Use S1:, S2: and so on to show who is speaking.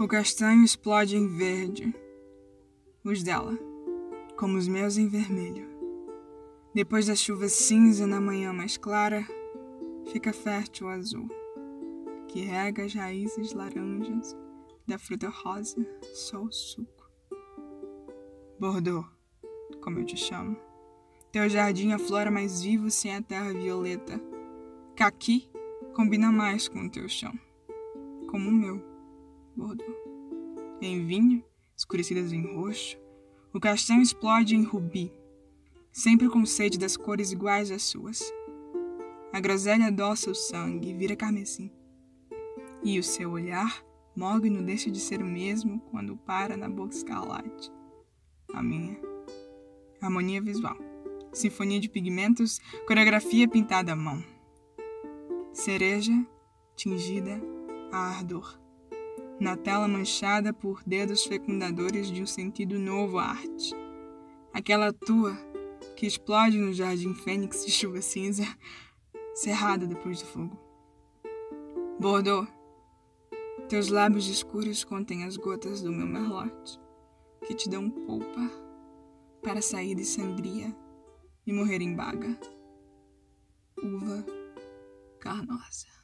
S1: O castanho explode em verde, os dela, como os meus em vermelho. Depois da chuva cinza na manhã mais clara, fica fértil o azul, que rega as raízes laranjas da fruta rosa, só o suco. Bordeaux, como eu te chamo. Teu jardim aflora mais vivo sem a terra violeta. Caqui combina mais com o teu chão, como o meu, Bordeaux. Em vinho, escurecidas em roxo, o castanho explode em rubi, sempre com sede das cores iguais às suas. A groselha adoça o sangue, vira carmesim. E o seu olhar Mogno deixa de ser o mesmo quando para na boca escarlate. A minha. Harmonia visual. Sinfonia de pigmentos, coreografia pintada à mão. Cereja, tingida a ardor. Na tela manchada por dedos fecundadores de um sentido novo à arte. Aquela tua que explode no jardim fênix de chuva cinza, cerrada depois do fogo. Bordeaux teus lábios escuros contêm as gotas do meu merlote, que te dão polpa para sair de sangria e morrer em baga. Uva carnosa.